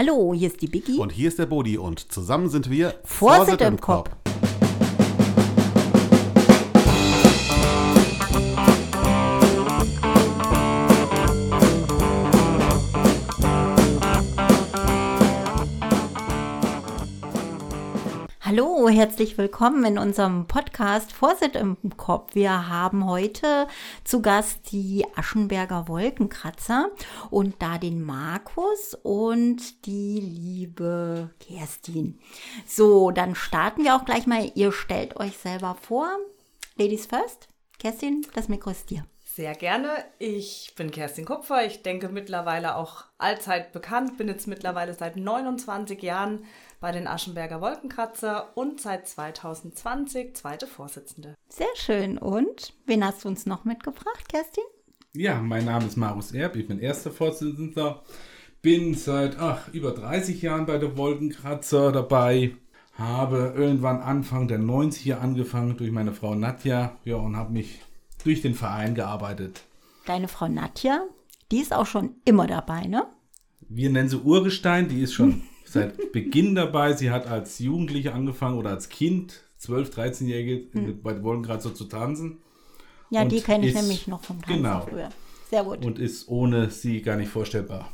Hallo, hier ist die Biggie. Und hier ist der Bodi und zusammen sind wir Vorsitt im Kopf. Herzlich willkommen in unserem Podcast Vorsitt im Kopf. Wir haben heute zu Gast die Aschenberger Wolkenkratzer und da den Markus und die liebe Kerstin. So, dann starten wir auch gleich mal. Ihr stellt euch selber vor. Ladies first. Kerstin, das Mikro ist dir. Sehr gerne. Ich bin Kerstin Kupfer. Ich denke mittlerweile auch allzeit bekannt. Bin jetzt mittlerweile seit 29 Jahren bei den Aschenberger Wolkenkratzer und seit 2020 zweite Vorsitzende. Sehr schön. Und wen hast du uns noch mitgebracht, Kerstin? Ja, mein Name ist Marus Erb. Ich bin erster Vorsitzender. Bin seit ach, über 30 Jahren bei der Wolkenkratzer dabei. Habe irgendwann Anfang der 90er angefangen durch meine Frau Nadja ja, und habe mich durch den Verein gearbeitet. Deine Frau Nadja, die ist auch schon immer dabei, ne? Wir nennen sie Urgestein, die ist schon seit Beginn dabei. Sie hat als Jugendliche angefangen oder als Kind, 12-, 13-Jährige, hm. bei Wolken so zu tanzen. Ja, die kenne ich ist, nämlich noch vom Tanzen genau, früher. Sehr gut. Und ist ohne sie gar nicht vorstellbar.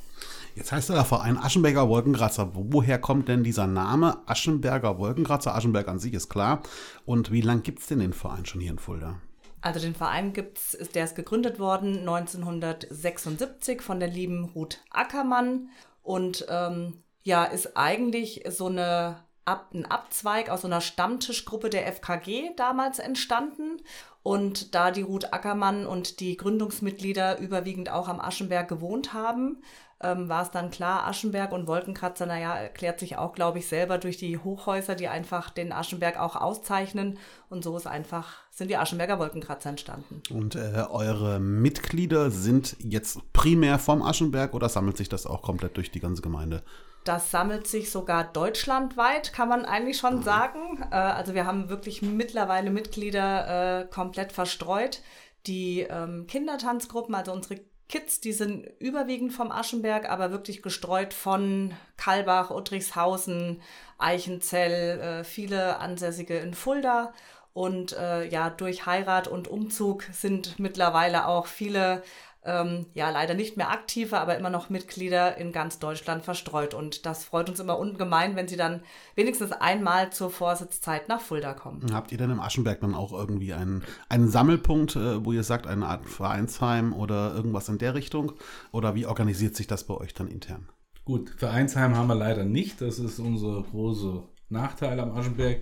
Jetzt heißt der Verein Aschenberger Wolkenkratzer. Woher kommt denn dieser Name Aschenberger Wolkenkratzer? Aschenberg an sich ist klar. Und wie lange gibt es denn den Verein schon hier in Fulda? Also den Verein gibt's, der ist gegründet worden 1976 von der lieben Ruth Ackermann und ähm, ja, ist eigentlich so eine Ab, ein Abzweig aus so einer Stammtischgruppe der FKG damals entstanden. Und da die Ruth Ackermann und die Gründungsmitglieder überwiegend auch am Aschenberg gewohnt haben, ähm, war es dann klar, Aschenberg und Wolkenkratzer, naja, erklärt sich auch, glaube ich, selber durch die Hochhäuser, die einfach den Aschenberg auch auszeichnen. Und so ist einfach, sind die Aschenberger Wolkenkratzer entstanden. Und äh, eure Mitglieder sind jetzt primär vom Aschenberg oder sammelt sich das auch komplett durch die ganze Gemeinde? Das sammelt sich sogar deutschlandweit, kann man eigentlich schon sagen. Äh, also wir haben wirklich mittlerweile Mitglieder äh, komplett verstreut. Die ähm, Kindertanzgruppen, also unsere Kids, die sind überwiegend vom Aschenberg, aber wirklich gestreut von Kalbach, Uttrichshausen, Eichenzell, äh, viele Ansässige in Fulda. Und äh, ja, durch Heirat und Umzug sind mittlerweile auch viele ähm, ja leider nicht mehr aktive, aber immer noch Mitglieder in ganz Deutschland verstreut. Und das freut uns immer ungemein, wenn sie dann wenigstens einmal zur Vorsitzzeit nach Fulda kommen. Habt ihr denn im Aschenberg dann auch irgendwie einen, einen Sammelpunkt, äh, wo ihr sagt, eine Art Vereinsheim oder irgendwas in der Richtung? Oder wie organisiert sich das bei euch dann intern? Gut, Vereinsheim haben wir leider nicht. Das ist unser großer Nachteil am Aschenberg.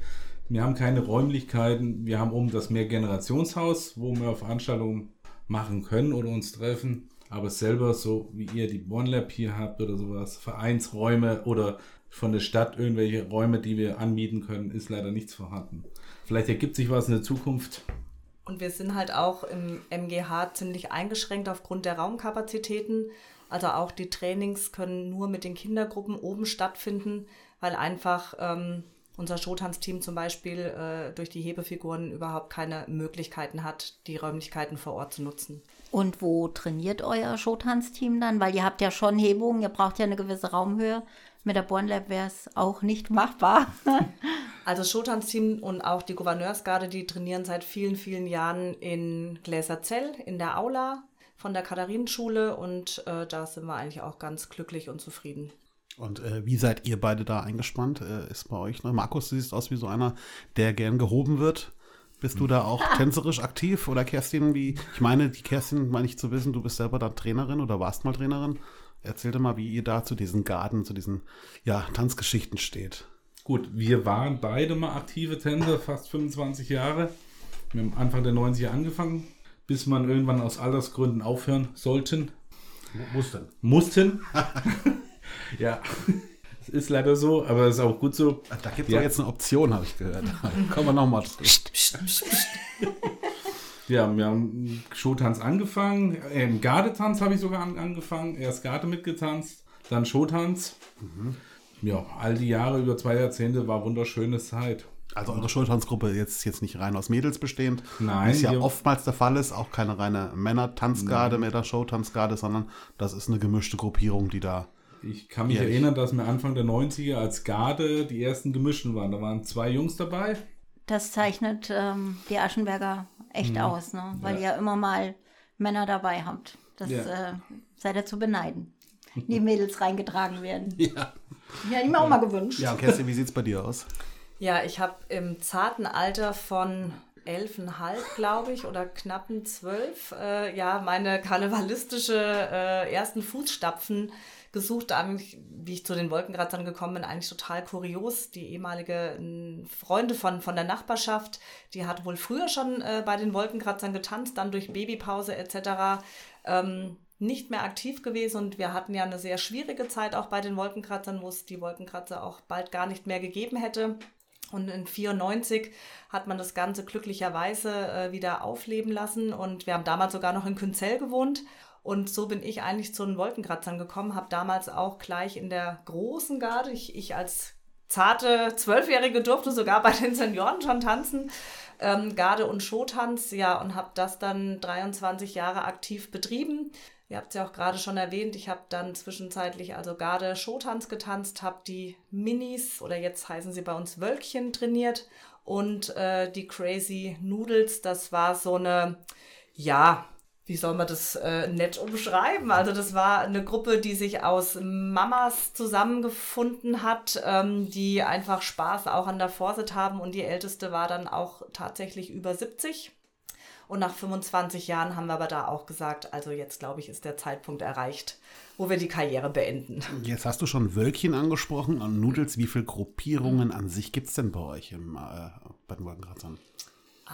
Wir haben keine Räumlichkeiten. Wir haben oben das Mehrgenerationshaus, wo wir Veranstaltungen machen können oder uns treffen. Aber selber, so wie ihr die OneLab hier habt oder sowas, Vereinsräume oder von der Stadt irgendwelche Räume, die wir anmieten können, ist leider nichts vorhanden. Vielleicht ergibt sich was in der Zukunft. Und wir sind halt auch im MGH ziemlich eingeschränkt aufgrund der Raumkapazitäten. Also auch die Trainings können nur mit den Kindergruppen oben stattfinden, weil einfach ähm, unser Showtanzteam zum Beispiel äh, durch die Hebefiguren überhaupt keine Möglichkeiten hat, die Räumlichkeiten vor Ort zu nutzen. Und wo trainiert euer Showtanzteam dann? Weil ihr habt ja schon Hebungen, ihr braucht ja eine gewisse Raumhöhe. Mit der Bornlab wäre es auch nicht machbar. also Showtanzteam und auch die Gouverneursgarde, die trainieren seit vielen, vielen Jahren in Gläserzell in der Aula von der Katharinenschule und äh, da sind wir eigentlich auch ganz glücklich und zufrieden. Und äh, wie seid ihr beide da eingespannt? Äh, ist bei euch, ne? Markus, du siehst aus wie so einer, der gern gehoben wird. Bist du da auch tänzerisch aktiv? Oder Kerstin, wie, ich meine, die Kerstin, meine ich zu wissen, du bist selber da Trainerin oder warst mal Trainerin. Erzähl doch mal, wie ihr da zu diesen Garten, zu diesen, ja, Tanzgeschichten steht. Gut, wir waren beide mal aktive Tänzer, fast 25 Jahre. Wir haben Anfang der 90er angefangen, bis man irgendwann aus Altersgründen aufhören sollten. Mussten. Mussten. Ja, es ist leider so, aber es ist auch gut so. Da gibt es ja. jetzt eine Option, habe ich gehört. Kommen wir nochmal ja, wir haben Showtanz angefangen. Äh, Im Gardetanz habe ich sogar an, angefangen. Erst Garde mitgetanzt, dann Showtanz. Mhm. Ja, all die Jahre, über zwei Jahrzehnte, war wunderschöne Zeit. Also eure Schultanzgruppe jetzt, jetzt nicht rein aus Mädels bestehend, Nein, wie es ja oftmals der Fall ist, auch keine reine Männer-Tanzgarde mehr, der Showtanzgarde, sondern das ist eine gemischte Gruppierung, die da Ich kann mich Ehrlich? erinnern, dass wir Anfang der 90er als Garde die ersten Gemischten waren. Da waren zwei Jungs dabei. Das zeichnet ähm, die Aschenberger echt aus, ne? weil Ja. ihr immer mal Männer dabei habt. Das Ja. äh, seid ihr zu beneiden. Die Mädels reingetragen werden. Ja. Ja, ich mir auch mal gewünscht. Ja, Kerstin, wie sieht's bei dir aus? Ja, ich habe im zarten Alter von elfeinhalb, glaube ich, oder knappen zwölf, äh, ja, meine karnevalistische äh, ersten Fußstapfen gesucht. Eigentlich, wie ich zu den Wolkenkratzern gekommen bin, eigentlich total kurios. Die ehemalige Freunde von, von der Nachbarschaft, die hat wohl früher schon äh, bei den Wolkenkratzern getanzt, dann durch Babypause etc. Ähm, nicht mehr aktiv gewesen und wir hatten ja eine sehr schwierige Zeit auch bei den Wolkenkratzern, wo es die Wolkenkratzer auch bald gar nicht mehr gegeben hätte. Und in 94 hat man das Ganze glücklicherweise äh, wieder aufleben lassen. Und wir haben damals sogar noch in Künzell gewohnt. Und so bin ich eigentlich zu den Wolkenkratzern gekommen, habe damals auch gleich in der großen Garde, ich, ich als zarte Zwölfjährige durfte sogar bei den Senioren schon tanzen, ähm, Garde- und Showtanz, ja, und habe das dann 23 Jahre aktiv betrieben. Ihr habt es ja auch gerade schon erwähnt, ich habe dann zwischenzeitlich also Garde Showtanz getanzt, habe die Minis oder jetzt heißen sie bei uns Wölkchen trainiert und äh, die Crazy Noodles, das war so eine, ja, wie soll man das äh, nett umschreiben? Also das war eine Gruppe, die sich aus Mamas zusammengefunden hat, ähm, die einfach Spaß auch an der Vorsit haben und die älteste war dann auch tatsächlich über 70. Und nach 25 Jahren haben wir aber da auch gesagt, also jetzt glaube ich, ist der Zeitpunkt erreicht, wo wir die Karriere beenden. Jetzt hast du schon Wölkchen angesprochen und Nudels. Wie viele Gruppierungen an sich gibt es denn bei euch im, äh, Wolkenkratzern?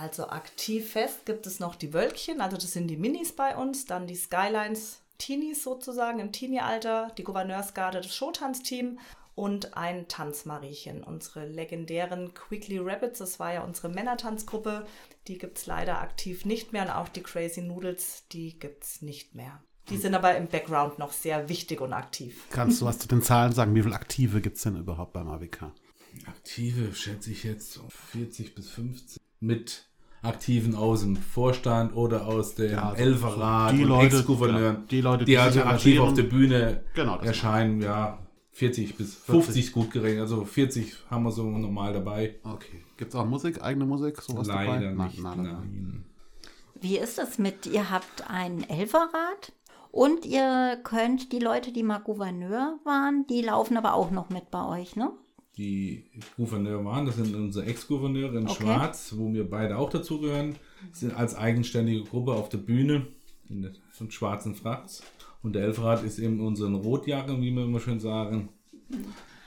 Also aktiv fest gibt es noch die Wölkchen, also das sind die Minis bei uns, dann die Skylines Teenies sozusagen im Teenie-Alter, die Gouverneursgarde, das Showtanzteam und ein Tanzmariechen. Unsere legendären Quickly Rabbits, das war ja unsere Männertanzgruppe, die gibt es leider aktiv nicht mehr und auch die Crazy Noodles, die gibt es nicht mehr. Die sind aber im Background noch sehr wichtig und aktiv. Kannst du was zu den Zahlen sagen? Wie viele Aktive gibt es denn überhaupt beim AWK? Aktive schätze ich jetzt so 40 bis 50 mit Aktiven aus dem Vorstand oder aus dem Ja, also Elferrat die und Leute, Ex-Gouverneuren, genau, die Leute, die, die also aktiv auf der Bühne Genau, das erscheinen, ja, 40 bis 50 ist gut gerechnet, also 40 haben wir so normal dabei. Okay. Gibt es auch Musik, eigene Musik, sowas Leider dabei? nicht, Nein, nein. Wie ist es mit, ihr habt ein Elferrad und ihr könnt die Leute, die mal Gouverneur waren, die laufen aber auch noch mit bei euch, ne? Die Gouverneure waren, das sind unsere Ex-Gouverneure in Okay. Schwarz, wo wir beide auch dazugehören, sind als eigenständige Gruppe auf der Bühne in der, von schwarzen Fracks. Und der Elfrat ist eben unsere Rotjacke, wie wir immer schön sagen.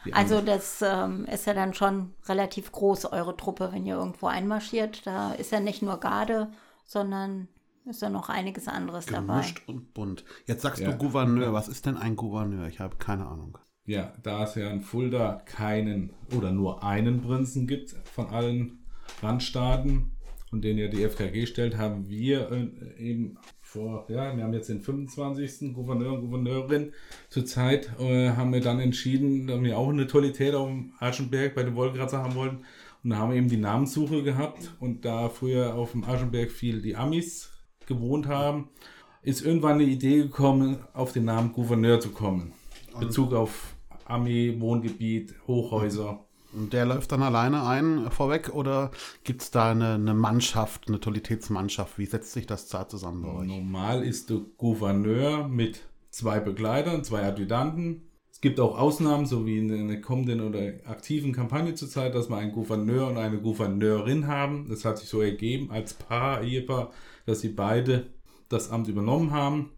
Die Also das ähm, ist ja dann schon relativ groß, eure Truppe, wenn ihr irgendwo einmarschiert. Da ist ja nicht nur Garde, sondern ist ja noch einiges anderes dabei. Gemischt und bunt. Jetzt sagst Ja. du Gouverneur. Was ist denn ein Gouverneur? Ich habe keine Ahnung. Ja, da es ja in Fulda keinen oder nur einen Prinzen gibt von allen Randstaaten und den ja die FKG stellt, haben wir äh, eben vor, ja, wir haben jetzt den 25. Gouverneur und Gouverneurin zurzeit, äh, haben wir dann entschieden, dass wir auch eine Tollität auf dem Aschenberg bei den Wolkenkratzer haben wollten. Und da haben wir eben die Namenssuche gehabt und da früher auf dem Aschenberg viel die Amis gewohnt haben, ist irgendwann eine Idee gekommen, auf den Namen Gouverneur zu kommen. Bezug auf Armee, Wohngebiet, Hochhäuser. Und der läuft dann alleine ein vorweg oder gibt es da eine, eine Mannschaft, eine Tolitätsmannschaft? Wie setzt sich das da zusammen bei euch? Normal ist der Gouverneur mit zwei Begleitern, zwei Adjutanten. Es gibt auch Ausnahmen, so wie in einer kommenden oder aktiven Kampagne zurzeit, dass wir einen Gouverneur und eine Gouverneurin haben. Das hat sich so ergeben als Paar, Ehepaar, dass sie beide das Amt übernommen haben.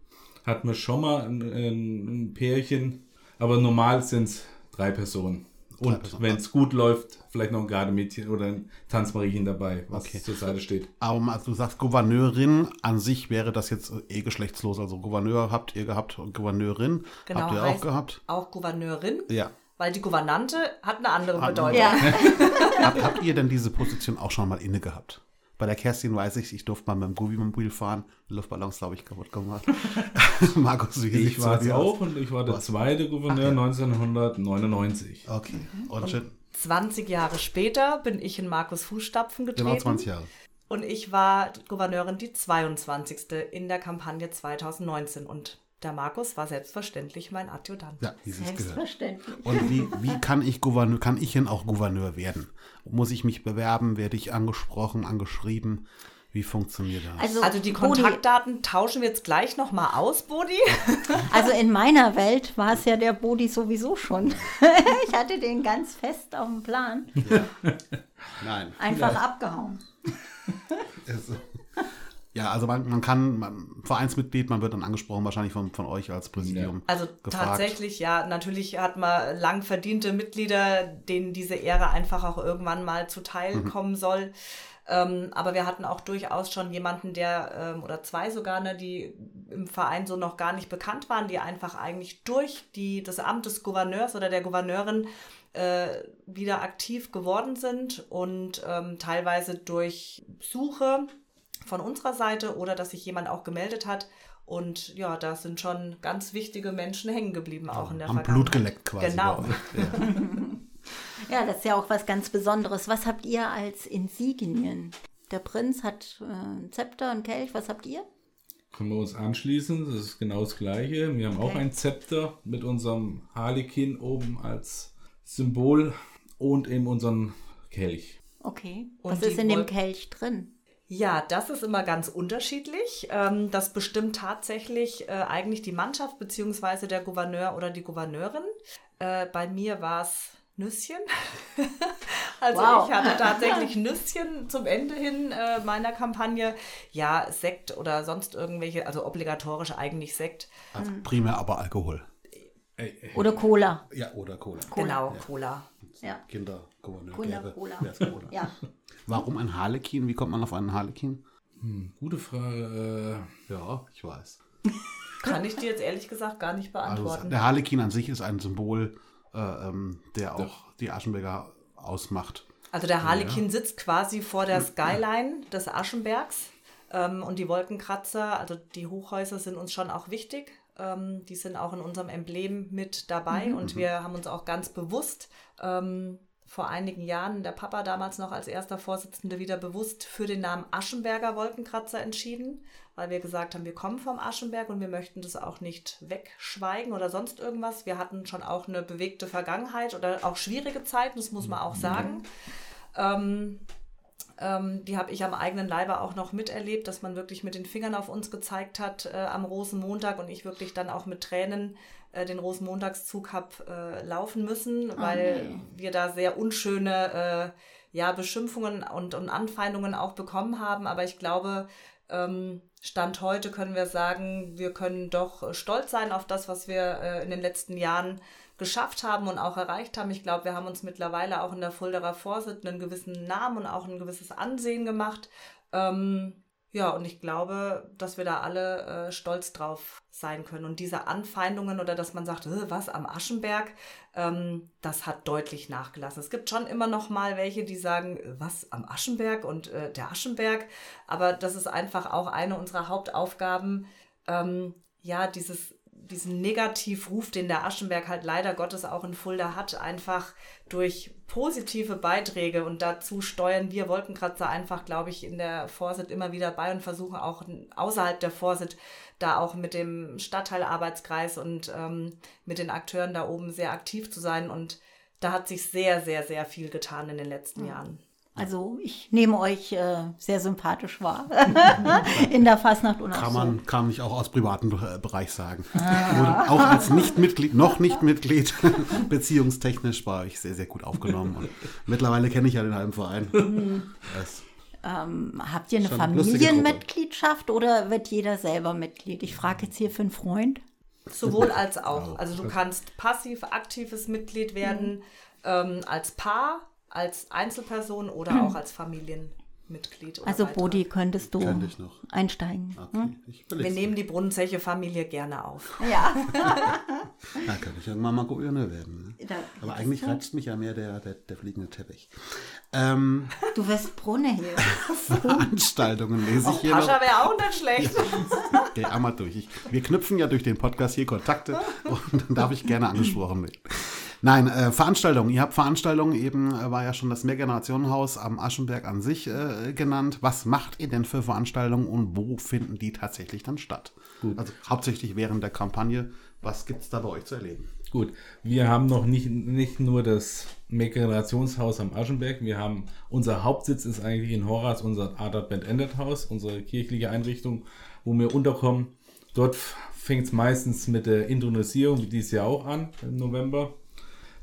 Hatten wir schon mal ein, ein Pärchen, aber normal sind es drei Personen. Drei Und wenn es gut läuft, vielleicht noch ein Gardemädchen oder ein Tanzmariechen dabei, was Okay. zur Seite steht. Aber du sagst Gouverneurin, an sich wäre das jetzt eh geschlechtslos. Also Gouverneur habt ihr gehabt und Gouverneurin Genau, habt ihr auch gehabt. Auch Gouverneurin, Ja. weil die Gouvernante hat eine andere Hat eine Bedeutung. Ja, Habt, habt ihr denn diese Position auch schon mal inne gehabt? Bei der Kerstin weiß ich, ich durfte mal mit dem Gummi-Mobil fahren. Luftballons, glaube ich, kaputt gemacht. Markus, wie Ich war es auch und ich war der zweite Gouverneur 1999. Okay. Und schön, 20 Jahre später bin ich in Markus Fußstapfen getreten. genau 20 Jahre. Und ich war Gouverneurin die 22. in der Kampagne 2019. Und der Markus war selbstverständlich mein Adjutant. Ja, wie sie es gehört. Selbstverständlich. Und wie, wie kann ich Gouverneur, kann ich denn auch Gouverneur werden? Muss ich mich bewerben? Werde ich angesprochen, angeschrieben? Wie funktioniert das? Also die Bodi, Kontaktdaten tauschen wir jetzt gleich nochmal aus, Bodi. Also in meiner Welt war es ja der Bodi sowieso schon. ich hatte den ganz fest auf dem Plan. Nein. Einfach abgehauen. Also, ja, also man, man kann, man, Vereinsmitglied, man wird dann angesprochen, wahrscheinlich von, von euch als Präsidium. Also gefragt. tatsächlich, ja, natürlich hat man lang verdiente Mitglieder, denen diese Ehre einfach auch irgendwann mal zuteil kommen soll. Ähm, aber wir hatten auch durchaus schon jemanden, der, ähm, oder zwei sogar, ne, die im Verein so noch gar nicht bekannt waren, die einfach eigentlich durch die, das Amt des Gouverneurs oder der Gouverneurin äh, wieder aktiv geworden sind und ähm, teilweise durch Suche von unserer Seite oder dass sich jemand auch gemeldet hat. Und ja, da sind schon ganz wichtige Menschen hängen geblieben, auch in der Am Vergangenheit. Blut geleckt quasi. Genau. Ja. Ja, das ist ja auch was ganz Besonderes. Was habt ihr als Insignien? Der Prinz hat äh, ein Zepter, ein Kelch. Was habt ihr? Können wir uns anschließen, das ist genau das Gleiche. Wir haben auch Okay. ein Zepter mit unserem Harlekin oben als Symbol und eben unseren Kelch. Okay. Und Was ist in dem Wolken- Kelch drin? Ja, das ist immer ganz unterschiedlich. Ähm, das bestimmt tatsächlich äh, eigentlich die Mannschaft beziehungsweise der Gouverneur oder die Gouverneurin. Äh, bei mir war es Nüsschen. also Wow. ich hatte tatsächlich Nüsschen zum Ende hin äh, meiner Kampagne. Ja, Sekt oder sonst irgendwelche, also obligatorisch eigentlich Sekt. Also primär aber Alkohol. Oder Cola? Ja, oder Cola. Genau, Cola. Ja. Kinder, Gouverneur, Cola, Gerbe, Cola. wer ist Cola? Ja. Warum ein Harlekin? Wie kommt man auf einen Harlekin? Gute Frage. Ja, ich weiß. Kann ich dir jetzt ehrlich gesagt gar nicht Also beantworten. der Harlekin an sich ist ein Symbol, äh, ähm, der auch die Aschenberger ausmacht. Also der Harlekin sitzt quasi vor der Skyline des Aschenbergs ähm, und die Wolkenkratzer, also die Hochhäuser sind uns schon auch wichtig. Ähm, die sind auch in unserem Emblem mit dabei und wir haben uns auch ganz bewusst ähm, vor einigen Jahren, der Papa damals noch als erster Vorsitzende, wieder bewusst für den Namen Aschenberger Wolkenkratzer entschieden, weil wir gesagt haben, wir kommen vom Aschenberg und wir möchten das auch nicht wegschweigen oder sonst irgendwas. Wir hatten schon auch eine bewegte Vergangenheit oder auch schwierige Zeiten, das muss man auch sagen. Ähm, ähm, die habe ich am eigenen Leibe auch noch miterlebt, dass man wirklich mit den Fingern auf uns gezeigt hat äh, am Rosenmontag und ich wirklich dann auch mit Tränen äh, den Rosenmontagszug habe äh, laufen müssen, weil wir da sehr unschöne äh, ja, Beschimpfungen und, und Anfeindungen auch bekommen haben. Aber ich glaube, ähm, Stand heute können wir sagen, wir können doch stolz sein auf das, was wir äh, in den letzten Jahren geschafft haben und auch erreicht haben. Ich glaube, wir haben uns mittlerweile auch in der Fulderer Vorsitzenden einen gewissen Namen und auch ein gewisses Ansehen gemacht. Ähm, ja, und ich glaube, dass wir da alle äh, stolz drauf sein können. Und diese Anfeindungen oder dass man sagt, "Äh, was am Aschenberg, ähm, das hat deutlich nachgelassen. Es gibt schon immer noch mal welche, die sagen, "Äh, was am Aschenberg und äh, der Aschenberg. Aber das ist einfach auch eine unserer Hauptaufgaben, ähm, ja, dieses diesen Negativruf, den der Aschenberg halt leider Gottes auch in Fulda hat, einfach durch positive Beiträge. Und dazu steuern wir Wolkenkratzer einfach, glaube ich, in der Vorsit immer wieder bei und versuchen auch außerhalb der Vorsit da auch mit dem Stadtteilarbeitskreis und ähm, mit den Akteuren da oben sehr aktiv zu sein. Und da hat sich sehr, sehr, sehr viel getan in den letzten Jahren. Also ich nehme euch äh, sehr sympathisch wahr in der Fastnacht und Kann so. man, kann ich auch aus privatem äh, Bereich sagen. Wurde auch als Nicht-Mitglied, noch nicht Mitglied, beziehungstechnisch war ich sehr, sehr gut aufgenommen. Und mittlerweile kenne ich ja den halben Verein. Das, Ähm, habt ihr eine. Familienmitgliedschaft oder wird jeder selber Mitglied? Ich frage jetzt hier für einen Freund. Sowohl als auch. Also du kannst passiv aktives Mitglied werden, ähm, als Paar, als Einzelperson oder auch als Familienmitglied. Oder Also Beitrag. Bodi, könntest du Könnte ich noch. einsteigen? okay, ich Wir nehmen die Brunnenzeche Familie gerne auf. Ja. Da könnte ich irgendwann mal Gouverneur werden. Ne? Da- Aber eigentlich reizt mich ja mehr der, der, der fliegende Teppich. Ähm, Du wirst Brunne hier. Veranstaltungen lese ich hier noch. Pascha wäre auch nicht schlecht. Geh einmal durch. Ich, wir knüpfen ja durch den Podcast hier Kontakte und dann darf ich gerne angesprochen werden. Nein, äh, Veranstaltungen. Ihr habt Veranstaltungen, eben äh, war ja schon das Mehrgenerationenhaus am Aschenberg an sich äh, genannt. Was macht ihr denn für Veranstaltungen und wo finden die tatsächlich dann statt? Gut. Also hauptsächlich während der Kampagne. Was gibt es da bei euch zu erleben? Gut, wir haben noch nicht, nicht nur das Mehrgenerationshaus am Aschenberg, wir haben, unser Hauptsitz ist eigentlich in Horaz, unser Adart Band Ended Haus, unsere kirchliche Einrichtung, wo wir unterkommen. Dort fängt es meistens mit der Intronisierung, wie dieses Jahr auch an, im November.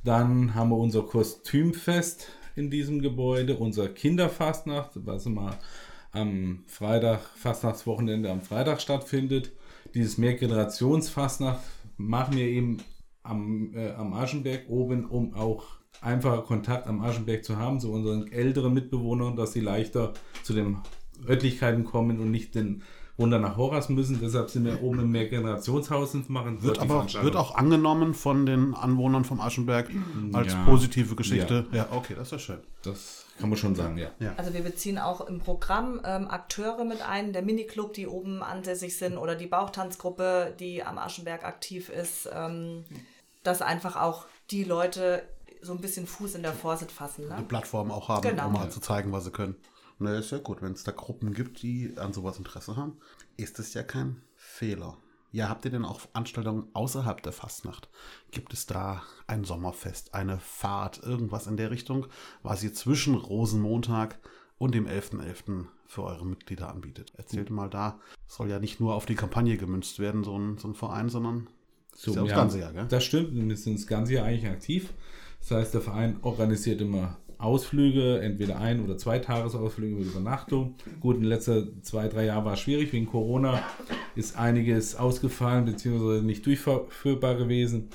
Dann haben wir unser Kostümfest in diesem Gebäude, unser Kinderfastnacht, was immer am Freitag, Fastnachtswochenende am Freitag stattfindet. Dieses Mehrgenerationsfastnacht machen wir eben am, äh, am Aschenberg oben, um auch einfacher Kontakt am Aschenberg zu haben, zu unseren älteren Mitbewohnern, dass sie leichter zu den Örtlichkeiten kommen und nicht den runter nach Horas müssen. Deshalb sind wir oben im Mehrgenerationshaus und machen Wird aber wird auch angenommen von den Anwohnern vom Aschenberg als Ja. positive Geschichte. Ja. okay, das ist ja schön. Das kann man schon sagen, ja. Ja. Also wir beziehen auch im Programm ähm, Akteure mit ein, der Miniclub, die oben ansässig sind oder die Bauchtanzgruppe, die am Aschenberg aktiv ist, ähm, dass einfach auch die Leute so ein bisschen Fuß in der Vorsit fassen. Die Ne? Plattform auch haben, Genau. um mal zu zeigen, was sie können. Na, ist ja gut, wenn es da Gruppen gibt, die an sowas Interesse haben, ist es ja kein Fehler. Ja, habt ihr denn auch Veranstaltungen außerhalb der Fastnacht? Gibt es da ein Sommerfest, eine Fahrt, irgendwas in der Richtung, was ihr zwischen Rosenmontag und dem 11.11. für eure Mitglieder anbietet? Erzählt mal da, soll ja nicht nur auf die Kampagne gemünzt werden, so ein, so ein Verein, sondern So, ist ja das wir ganze Jahr, gell? Das stimmt, wir sind das ganze Jahr eigentlich aktiv. Das heißt, der Verein organisiert immer Ausflüge, entweder ein- oder zwei Tagesausflüge mit Übernachtung. Gut, in den letzten zwei, drei Jahren war es schwierig. Wegen Corona ist einiges ausgefallen bzw. nicht durchführbar gewesen.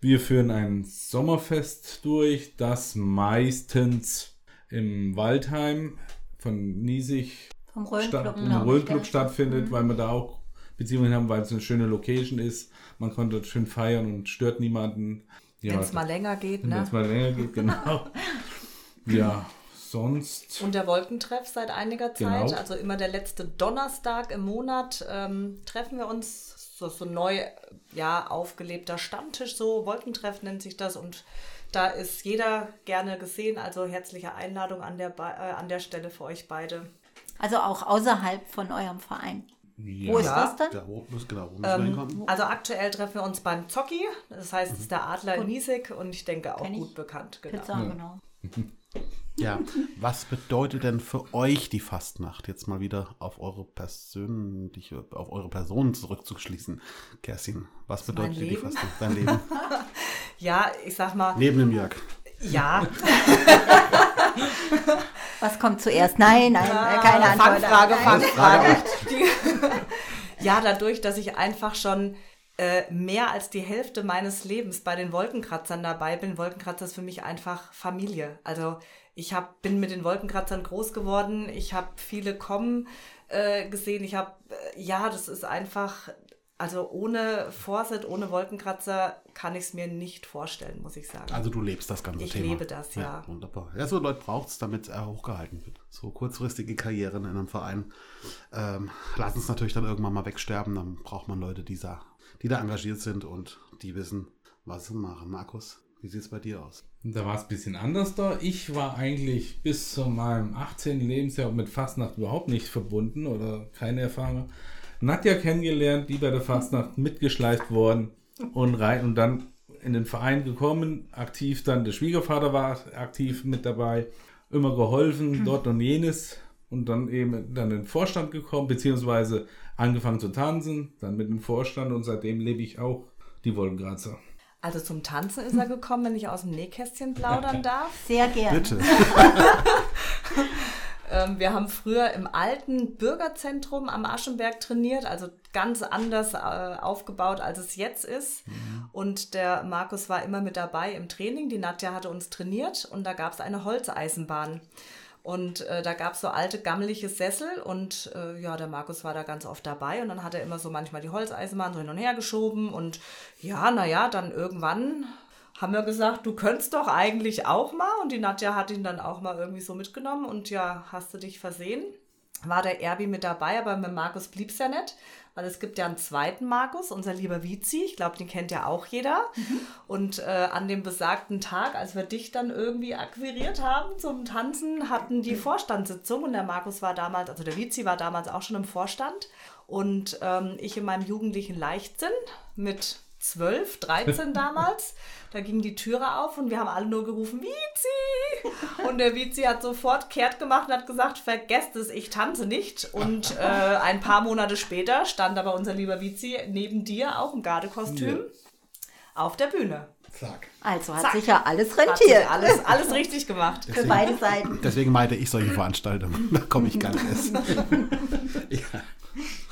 Wir führen ein Sommerfest durch, das meistens im Waldheim von Niesig Vom statt, gell? stattfindet, weil wir da auch Beziehungen haben, weil es eine schöne Location ist. Man konnte dort schön feiern und stört niemanden. Ja, Wenn es mal länger geht. wenn Ne? es mal länger geht, genau. ja, sonst. Und der Wolkentreff seit einiger Zeit, Genau. also immer der letzte Donnerstag im Monat, ähm, treffen wir uns. So, so neu ja, aufgelebter Stammtisch, so Wolkentreff nennt sich das. Und da ist jeder gerne gesehen. Also herzliche Einladung an der, äh, an der Stelle für euch beide. Also auch außerhalb von eurem Verein. Wo ist Ja. das dann? Ja, wo, muss- genau, wo hinkommen? Also aktuell treffen wir uns beim Zocki. Das heißt, es ist der Adler in Niesig und ich denke auch Kenn ich. gut bekannt. Genau. Pizza, genau. Ja, was bedeutet denn für euch die Fastnacht? Jetzt mal wieder auf eure persönliche, auf eure Person zurückzuschließen. Kerstin, was bedeutet dir die? Fastnacht? Dein Leben? Ja, ich sag mal, Neben dem Jörg. ja, Was kommt zuerst? Nein, nein, äh, keine Antwort. Fangfrage. Fangfrage. Ja, dadurch, dass ich einfach schon äh, mehr als die Hälfte meines Lebens bei den Wolkenkratzern dabei bin. Wolkenkratzer ist für mich einfach Familie. Also ich hab, bin mit den Wolkenkratzern groß geworden. Ich habe viele kommen äh, gesehen. Ich habe, äh, ja, das ist einfach, also ohne Vorsit, ohne Wolkenkratzer kann ich es mir nicht vorstellen, muss ich sagen. Also du lebst das ganze Ich Thema. lebe das, ja. Wunderbar. Ja, so Leute braucht es, damit er hochgehalten wird. So kurzfristige Karrieren in einem Verein ähm, lassen es natürlich dann irgendwann mal wegsterben. Dann braucht man Leute, die da, die da engagiert sind und die wissen, was sie machen. Markus, wie sieht es bei dir aus? Da war es ein bisschen anders da. Ich war eigentlich bis zu meinem 18. Lebensjahr mit Fastnacht überhaupt nicht verbunden oder keine Erfahrung. Nadja kennengelernt, die bei der Fastnacht mitgeschleift worden und rein und dann in den Verein gekommen, aktiv dann der Schwiegervater war aktiv mit dabei, immer geholfen, dort und jenes und dann eben dann in den Vorstand gekommen, beziehungsweise angefangen zu tanzen, dann mit dem Vorstand und seitdem lebe ich auch die Wolkenkratzer. Also zum Tanzen ist er gekommen, wenn ich aus dem Nähkästchen plaudern darf. Sehr gerne. Bitte. Ähm, wir haben früher im alten Bürgerzentrum am Aschenberg trainiert, also ganz anders äh, aufgebaut, als es jetzt ist. Und der Markus war immer mit dabei im Training. Die Nadja hatte uns trainiert und da gab es eine Holzeisenbahn. Und äh, da gab es so alte, gammelige Sessel und äh, ja, der Markus war da ganz oft dabei und dann hat er immer so manchmal die Holzeisenbahn so hin und her geschoben und ja, naja, dann irgendwann haben wir gesagt, du könntest doch eigentlich auch mal und die Nadja hat ihn dann auch mal irgendwie so mitgenommen und ja, hast du dich versehen? war der Erbi mit dabei, aber mit Markus blieb es ja nicht, weil es gibt ja einen zweiten Markus, unser lieber Vizi, ich glaube, den kennt ja auch jeder. Mhm. Und äh, an dem besagten Tag, als wir dich dann irgendwie akquiriert haben zum Tanzen, hatten die Vorstandssitzung und der Markus war damals, also der Vizi war damals auch schon im Vorstand und ähm, ich in meinem jugendlichen Leichtsinn mit 12, 13 damals. Da ging die Türe auf und wir haben alle nur gerufen, Vizi! Und der Vizi hat sofort kehrt gemacht und hat gesagt, vergesst es, ich tanze nicht. Und äh, ein paar Monate später stand aber unser lieber Vizi neben dir, auch im Gardekostüm, ja. auf der Bühne. Zack. Also hat Zack. sich ja alles rentiert. alles, alles richtig gemacht. Deswegen, Für beide Seiten. Deswegen meide ich solche Veranstaltungen. Da komme ich gar nicht erst. ja.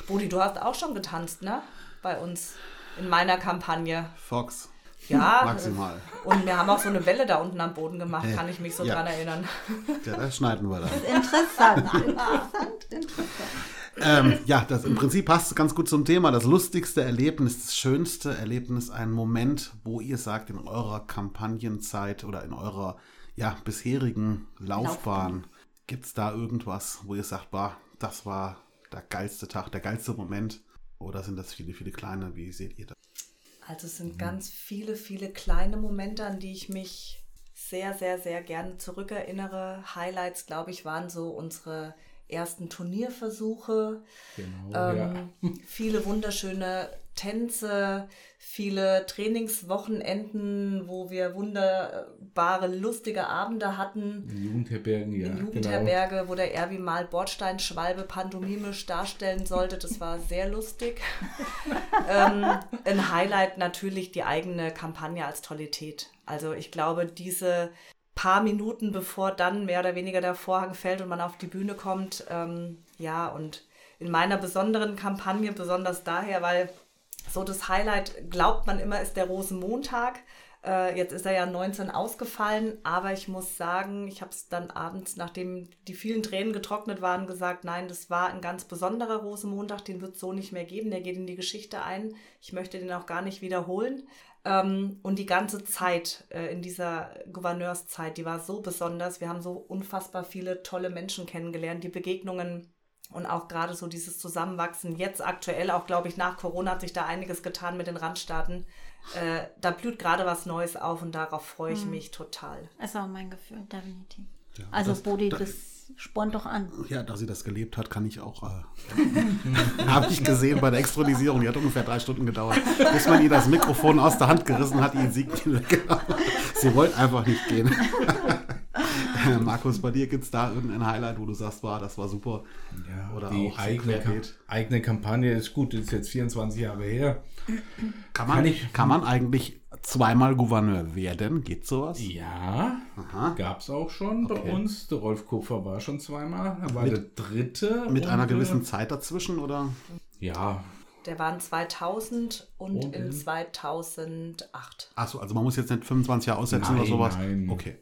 Bodi, du hast auch schon getanzt, ne? Bei uns in meiner Kampagne. Fox. Ja, maximal. Und wir haben auch so eine Welle da unten am Boden gemacht, kann ich mich so ja. dran erinnern. Ja, das schneiden wir dann. Interessant, interessant, interessant. Ähm, ja, das im Prinzip passt ganz gut zum Thema. Das lustigste Erlebnis, das schönste Erlebnis, ein Moment, wo ihr sagt, in eurer Kampagnenzeit oder in eurer ja, bisherigen Laufbahn, Laufbahn. gibt es da irgendwas, wo ihr sagt, bah, das war der geilste Tag, der geilste Moment? Oder sind das viele, viele kleine? Wie seht ihr das? Also es sind mhm. ganz viele, viele kleine Momente, an die ich mich sehr, sehr, sehr gerne zurückerinnere. Highlights, glaube ich, waren so unsere ersten Turnierversuche. Genau, ähm, ja. Viele wunderschöne Tänze, viele Trainingswochenenden, wo wir wunderbare, lustige Abende hatten. In Jugendherbergen, ja. In genau. Jugendherberge, genau. wo der Erwi mal Bordsteinschwalbe pantomimisch darstellen sollte. Das war sehr lustig. ähm, ein Highlight natürlich die eigene Kampagne als Tollität. Also ich glaube, diese paar Minuten bevor dann mehr oder weniger der Vorhang fällt und man auf die Bühne kommt, ähm, ja, und in meiner besonderen Kampagne, besonders daher, weil so das Highlight, glaubt man immer, ist der Rosenmontag. Äh, jetzt ist er ja 19 ausgefallen, aber ich muss sagen, ich habe es dann abends, nachdem die vielen Tränen getrocknet waren, gesagt, nein, das war ein ganz besonderer Rosenmontag, den wird es so nicht mehr geben, der geht in die Geschichte ein. Ich möchte den auch gar nicht wiederholen. Ähm, und die ganze Zeit äh, in dieser Gouverneurszeit, die war so besonders. Wir haben so unfassbar viele tolle Menschen kennengelernt, die Begegnungen und auch gerade so dieses Zusammenwachsen. Jetzt aktuell, auch glaube ich, nach Corona hat sich da einiges getan mit den Randstaaten. Äh, da blüht gerade was Neues auf und darauf freue ich mhm. mich total. Das ist auch mein Gefühl, definitiv. Ja, also das, Bodi, das, das spornt doch an. Ja, da sie das gelebt hat, kann ich auch. Äh, Habe ich gesehen bei der Extronisierung. Die hat ungefähr drei Stunden gedauert, bis man ihr das Mikrofon aus der Hand gerissen hat, ihr Sieg Sie wollte einfach nicht gehen. Markus, bei dir gibt es da irgendein Highlight, wo du sagst, war, das war super? Ja, Oder die eigene, Kam eigene Kampagne ist gut, das ist jetzt 24 Jahre her. Kann man, kann, ich, kann man eigentlich zweimal Gouverneur werden? Geht sowas? Ja, gab es auch schon okay. bei uns. Der Rolf Kupfer war schon zweimal. Er war mit, der dritte. Mit einer gewissen Zeit dazwischen, oder? Ja. Der war in 2000 und, und in 2008. Achso, also man muss jetzt nicht 25 Jahre aussetzen nein, oder sowas? Nein. Okay.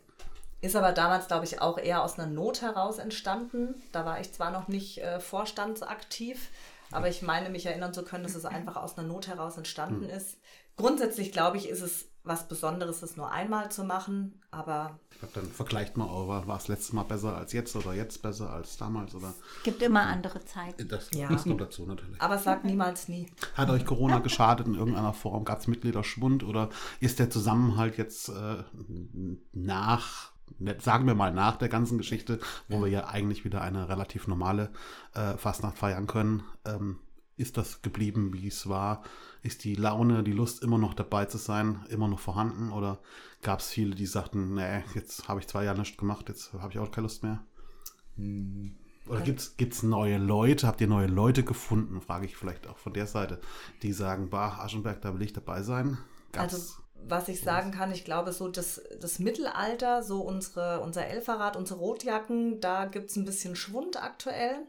Ist aber damals, glaube ich, auch eher aus einer Not heraus entstanden. Da war ich zwar noch nicht äh, vorstandsaktiv, aber ich meine, mich erinnern zu können, dass es einfach aus einer Not heraus entstanden mhm. ist. Grundsätzlich glaube ich, ist es was Besonderes, es nur einmal zu machen, aber. Ich glaube, dann vergleicht man auch, war es letztes Mal besser als jetzt oder jetzt besser als damals oder. Es gibt immer andere Zeiten. Das, ja. das kommt dazu natürlich. Aber sag niemals nie. Hat euch Corona geschadet in irgendeiner Form? Gab es Mitgliederschwund oder ist der Zusammenhalt jetzt äh, nach sagen wir mal nach der ganzen Geschichte, wo wir ja eigentlich wieder eine relativ normale äh, Fastnacht feiern können, ähm, ist das geblieben, wie es war? Ist die Laune, die Lust immer noch dabei zu sein, immer noch vorhanden? Oder gab es viele, die sagten, nee, jetzt habe ich zwei Jahre nichts gemacht, jetzt habe ich auch keine Lust mehr? Hm. Oder gibt es neue Leute? Habt ihr neue Leute gefunden? Frage ich vielleicht auch von der Seite, die sagen, bah, Aschenberg, da will ich dabei sein. Gab's also was ich sagen kann, ich glaube, so das, das Mittelalter, so unsere, unser Elferrad, unsere Rotjacken, da gibt es ein bisschen Schwund aktuell.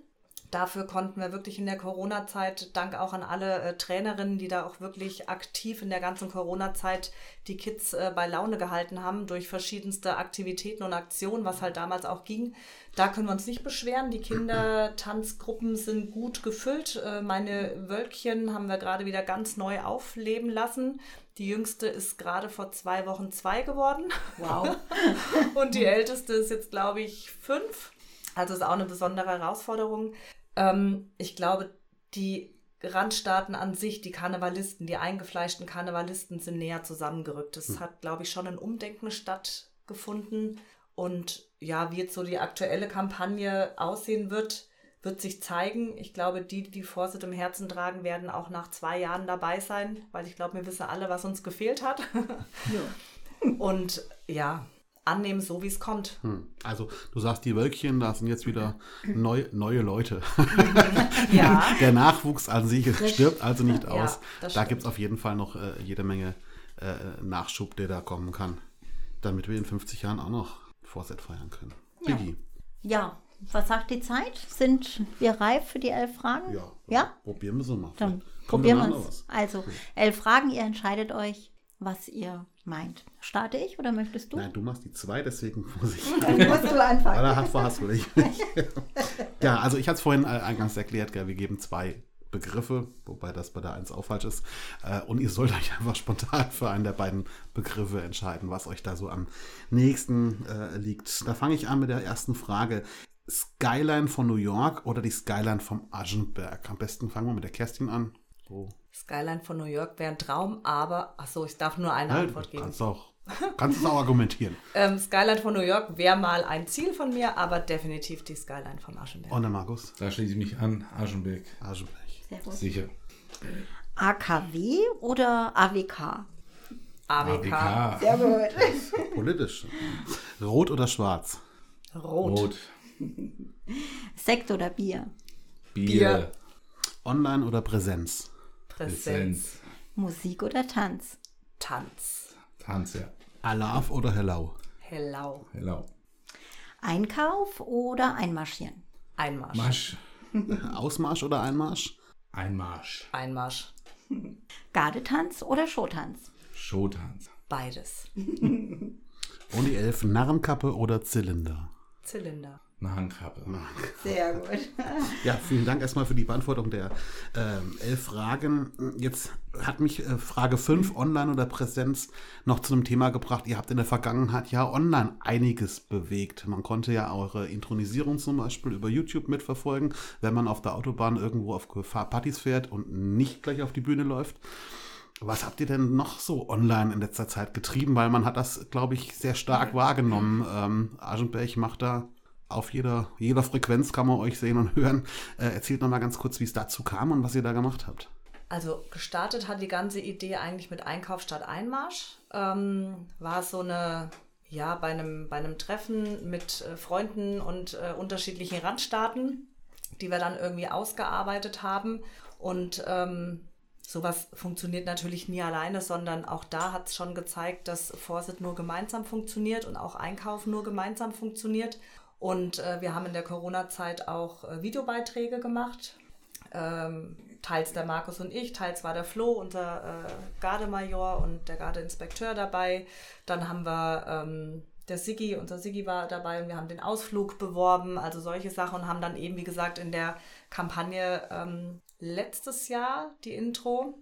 Dafür konnten wir wirklich in der Corona-Zeit, dank auch an alle äh, Trainerinnen, die da auch wirklich aktiv in der ganzen Corona-Zeit die Kids äh, bei Laune gehalten haben, durch verschiedenste Aktivitäten und Aktionen, was halt damals auch ging. Da können wir uns nicht beschweren. Die Kindertanzgruppen sind gut gefüllt. Äh, meine Wölkchen haben wir gerade wieder ganz neu aufleben lassen. Die jüngste ist gerade vor zwei Wochen zwei geworden. Wow. und die älteste ist jetzt, glaube ich, fünf. Also ist auch eine besondere Herausforderung. Ähm, ich glaube, die Randstaaten an sich, die Karnevalisten, die eingefleischten Karnevalisten sind näher zusammengerückt. Es hat, glaube ich, schon ein Umdenken stattgefunden. Und ja, wie jetzt so die aktuelle Kampagne aussehen wird, wird sich zeigen. Ich glaube, die, die die Vorsicht im Herzen tragen, werden auch nach zwei Jahren dabei sein, weil ich glaube, wir wissen alle, was uns gefehlt hat. Und ja, annehmen, so wie es kommt. Hm. Also du sagst, die Wölkchen, da sind jetzt wieder neu, neue Leute. Ja. Der Nachwuchs an sich stirbt also nicht Ja, aus. das da gibt es auf jeden Fall noch äh, jede Menge äh, Nachschub, der da kommen kann, damit wir in 50 Jahren auch noch Vorset feiern können. Ja. Biggie. Ja, was sagt die Zeit? Sind wir reif für die elf Fragen? Ja. Ja? Probieren wir so mal. Dann probieren wir es. Also, elf Fragen, ihr entscheidet euch, was ihr meint. Starte ich oder möchtest du? Nein, du machst die zwei, deswegen muss ich. musst du anfangen. Oder hast, hast du nicht? ja, also ich hatte es vorhin äh, eingangs erklärt, wir geben zwei Begriffe, wobei das bei der 1 auch falsch ist. Äh, und ihr sollt euch einfach spontan für einen der beiden Begriffe entscheiden, was euch da so am nächsten äh, liegt. Da fange ich an mit der ersten Frage. Skyline von New York oder die Skyline vom Aschenberg? Am besten fangen wir mit der Kerstin an. So. Skyline von New York wäre ein Traum, aber, ach so, ich darf nur eine Halt, Antwort geben. kannst du auch, kannst es auch argumentieren. Ähm, Skyline von New York wäre mal ein Ziel von mir, aber definitiv die Skyline vom Aschenberg. Und der Markus? Da schließe ich mich an, Aschenbeck. Aschenberg. Sehr gut. Sicher. AKW oder AWK? AWK. AWK. Sehr gut. Politisch. Rot oder schwarz? Rot. Rot. Sekt oder Bier? Bier. Bier. Online oder Präsenz? Präsenz. Musik oder Tanz? Tanz. Tanz, ja. Alaf oder Hellau? Hellau. Hello. Einkauf oder Einmarschieren? Einmarsch. Marsch. Ausmarsch oder Einmarsch? Einmarsch. Einmarsch. Gardetanz oder Showtanz? Showtanz. Beides. Und die Elf Narrenkappe oder Zylinder? Zylinder. Nahenkappe. Sehr gut. Ja, vielen Dank erstmal für die Beantwortung der ähm, elf Fragen. Jetzt hat mich äh, Frage 5, Online oder Präsenz, noch zu einem Thema gebracht. Ihr habt in der Vergangenheit ja online einiges bewegt. Man konnte ja eure Intronisierung zum Beispiel über YouTube mitverfolgen, wenn man auf der Autobahn irgendwo auf Partys fährt und nicht gleich auf die Bühne läuft. Was habt ihr denn noch so online in letzter Zeit getrieben? Weil man hat das, glaube ich, sehr stark wahrgenommen. Ähm, Aschenberg macht da auf jeder, jeder Frequenz kann man euch sehen und hören. Äh, erzählt noch mal ganz kurz, wie es dazu kam und was ihr da gemacht habt. Also gestartet hat die ganze Idee eigentlich mit Einkauf statt Einmarsch. Ähm, war so eine, ja, bei einem, bei einem Treffen mit äh, Freunden und äh, unterschiedlichen Randstaaten, die wir dann irgendwie ausgearbeitet haben. Und ähm, sowas funktioniert natürlich nie alleine, sondern auch da hat es schon gezeigt, dass Forsit nur gemeinsam funktioniert und auch Einkauf nur gemeinsam funktioniert. Und äh, wir haben in der Corona-Zeit auch äh, Videobeiträge gemacht. Ähm, teils der Markus und ich, teils war der Flo, unser äh, Gardemajor und der Gardeinspekteur dabei. Dann haben wir ähm, der Siggi, unser Siggi war dabei und wir haben den Ausflug beworben, also solche Sachen und haben dann eben, wie gesagt, in der Kampagne ähm, letztes Jahr die Intro,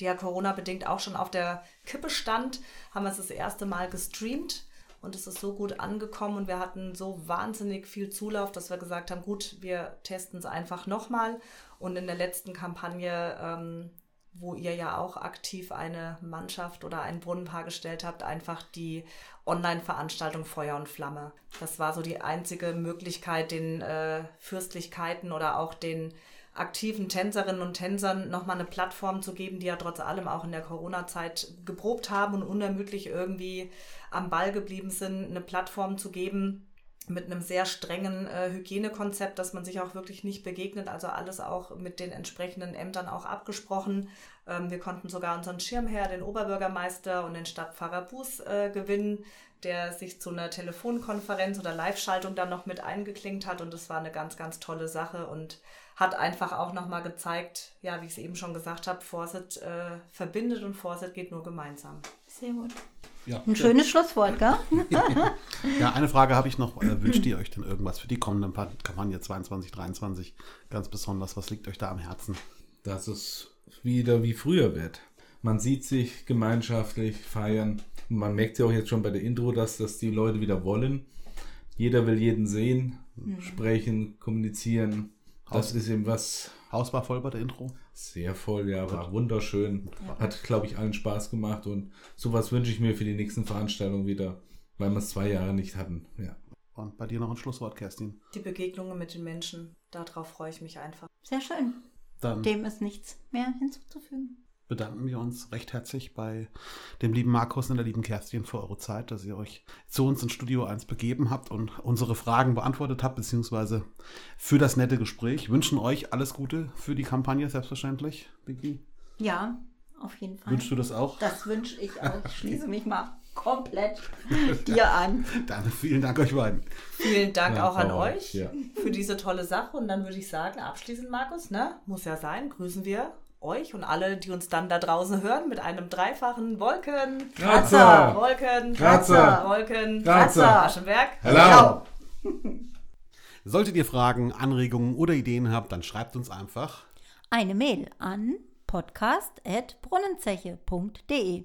die ja Corona-bedingt auch schon auf der Kippe stand, haben wir es das erste Mal gestreamt und es ist so gut angekommen und wir hatten so wahnsinnig viel Zulauf, dass wir gesagt haben, gut, wir testen es einfach nochmal. Und in der letzten Kampagne, ähm, wo ihr ja auch aktiv eine Mannschaft oder ein Brunnenpaar gestellt habt, einfach die Online-Veranstaltung Feuer und Flamme. Das war so die einzige Möglichkeit, den äh, Fürstlichkeiten oder auch den aktiven Tänzerinnen und Tänzern nochmal eine Plattform zu geben, die ja trotz allem auch in der Corona-Zeit geprobt haben und unermüdlich irgendwie am Ball geblieben sind, eine Plattform zu geben mit einem sehr strengen äh, Hygienekonzept, dass man sich auch wirklich nicht begegnet. Also alles auch mit den entsprechenden Ämtern auch abgesprochen. Ähm, wir konnten sogar unseren Schirmherr, den Oberbürgermeister und den Stadtpfarrer Buß äh, gewinnen, der sich zu einer Telefonkonferenz oder Live-Schaltung dann noch mit eingeklinkt hat. Und das war eine ganz, ganz tolle Sache und hat einfach auch nochmal gezeigt, ja, wie ich es eben schon gesagt habe, Forset äh, verbindet und Forset geht nur gemeinsam. Sehr gut. Ja, Ein schönes Schlusswort, gell? ja eine Frage habe ich noch. Äh, wünscht ihr euch denn irgendwas für die kommende Pa- Kampagne 22, 23 ganz besonders? Was liegt euch da am Herzen? Dass es wieder wie früher wird. Man sieht sich gemeinschaftlich feiern. Und man merkt ja auch jetzt schon bei der Intro, dass das die Leute wieder wollen. Jeder will jeden sehen, sprechen, kommunizieren. Das ist eben was Haus war voll bei der Intro. sehr voll, ja, war wunderschön. Hat, glaube ich, allen Spaß gemacht und sowas wünsche ich mir für die nächsten Veranstaltungen wieder, weil wir es zwei Jahre nicht hatten. Ja. Und bei dir noch ein Schlusswort, Kerstin. Die Begegnungen mit den Menschen, darauf freue ich mich einfach. Sehr schön. Dann Dem ist nichts mehr hinzuzufügen. Bedanken wir uns recht herzlich bei dem lieben Markus und der lieben Kerstin für eure Zeit, dass ihr euch zu uns ins Studio 1 begeben habt und unsere Fragen beantwortet habt, beziehungsweise für das nette Gespräch. Wünschen euch alles Gute für die Kampagne, selbstverständlich, Vicky. Ja, auf jeden Fall. Wünschst du das auch? Das wünsche ich auch. Ich schließe mich mal komplett dir an. Dann vielen Dank euch beiden. Vielen Dank Ja, auch an Frau, euch ja. für diese tolle Sache. Und dann würde ich sagen, abschließend, Markus, ne? Muss ja sein, grüßen wir euch und alle, die uns dann da draußen hören, mit einem dreifachen Wolken. Kratzer! Wolken, Kratzer! Wolken, Kratzer! Aschenberg. Hello! Solltet ihr Fragen, Anregungen oder Ideen habt, dann schreibt uns einfach. Eine Mail an podcast.brunnenzeche.de.